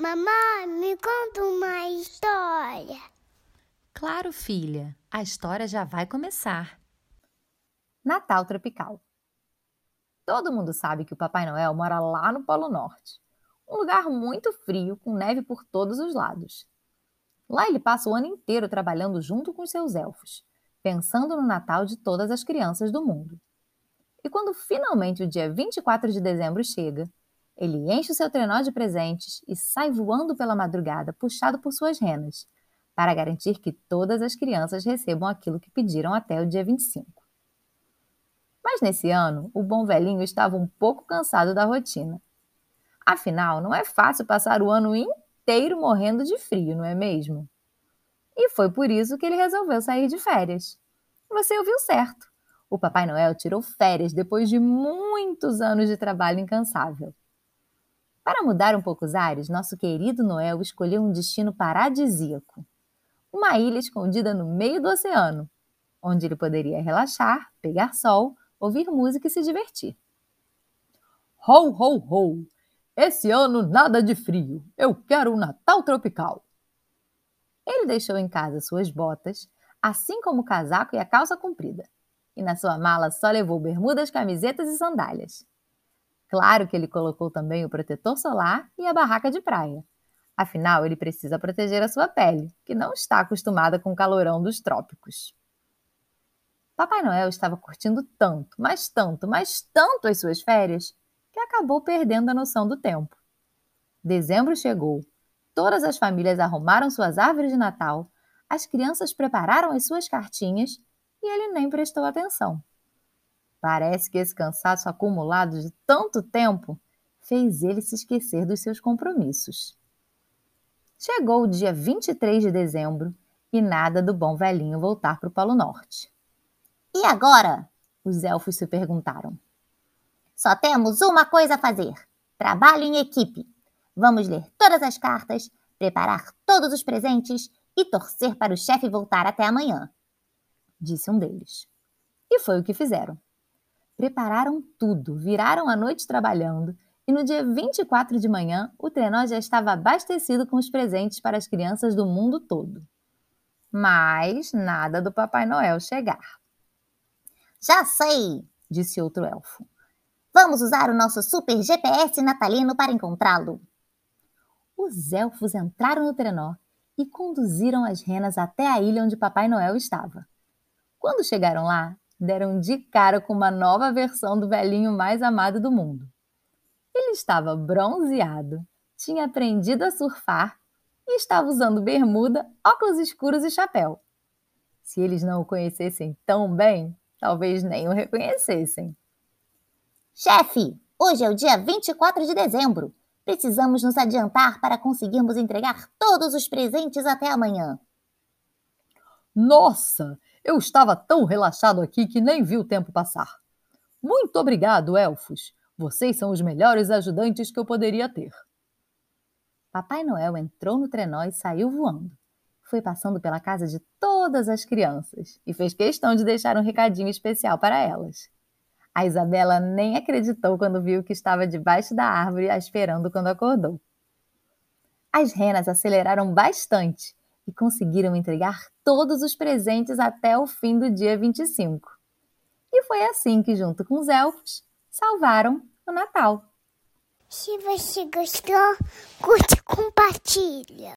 Mamãe, me conta uma história. Claro, filha, a história já vai começar. Natal Tropical. Todo mundo sabe que o Papai Noel mora lá no Polo Norte, um lugar muito frio com neve por todos os lados. Lá ele passa o ano inteiro trabalhando junto com seus elfos, pensando no Natal de todas as crianças do mundo. E quando finalmente o dia 24 de dezembro chega, ele enche o seu trenó de presentes e sai voando pela madrugada, puxado por suas renas, para garantir que todas as crianças recebam aquilo que pediram até o dia 25. Mas nesse ano, o bom velhinho estava um pouco cansado da rotina. Afinal, não é fácil passar o ano inteiro morrendo de frio, não é mesmo? E foi por isso que ele resolveu sair de férias. Você ouviu certo. O Papai Noel tirou férias depois de muitos anos de trabalho incansável. Para mudar um pouco os ares, nosso querido Noel escolheu um destino paradisíaco. Uma ilha escondida no meio do oceano, onde ele poderia relaxar, pegar sol, ouvir música e se divertir. Ho, ho, ho! Esse ano nada de frio. Eu quero um Natal tropical. Ele deixou em casa suas botas, assim como o casaco e a calça comprida. E na sua mala só levou bermudas, camisetas e sandálias. Claro que ele colocou também o protetor solar e a barraca de praia. Afinal, ele precisa proteger a sua pele, que não está acostumada com o calorão dos trópicos. Papai Noel estava curtindo tanto, mas tanto, mas tanto as suas férias, que acabou perdendo a noção do tempo. Dezembro chegou, todas as famílias arrumaram suas árvores de Natal, as crianças prepararam as suas cartinhas e ele nem prestou atenção. Parece que esse cansaço acumulado de tanto tempo fez ele se esquecer dos seus compromissos. Chegou o dia 23 de dezembro e nada do bom velhinho voltar para o Polo Norte. E agora? Os elfos se perguntaram. Só temos uma coisa a fazer: trabalho em equipe. Vamos ler todas as cartas, preparar todos os presentes e torcer para o chefe voltar até amanhã, disse um deles. E foi o que fizeram. Prepararam tudo, viraram a noite trabalhando e no dia 24 de manhã o trenó já estava abastecido com os presentes para as crianças do mundo todo. Mas nada do Papai Noel chegar. Já sei, disse outro elfo. Vamos usar o nosso super GPS natalino para encontrá-lo. Os elfos entraram no trenó e conduziram as renas até a ilha onde Papai Noel estava. Quando chegaram lá, deram de cara com uma nova versão do velhinho mais amado do mundo. Ele estava bronzeado, tinha aprendido a surfar e estava usando bermuda, óculos escuros e chapéu. Se eles não o conhecessem tão bem, Talvez nem o reconhecessem. Chefe, hoje é o dia 24 de dezembro. Precisamos nos adiantar para conseguirmos entregar todos os presentes até amanhã. Nossa, eu estava tão relaxado aqui que nem vi o tempo passar. Muito obrigado, elfos. Vocês são os melhores ajudantes que eu poderia ter. Papai Noel entrou no trenó e saiu voando foi passando pela casa de todas as crianças e fez questão de deixar um recadinho especial para elas. A Isabela nem acreditou quando viu que estava debaixo da árvore esperando quando acordou. As renas aceleraram bastante e conseguiram entregar todos os presentes até o fim do dia 25. E foi assim que, junto com os elfos, salvaram o Natal. Se você gostou, curte e compartilha.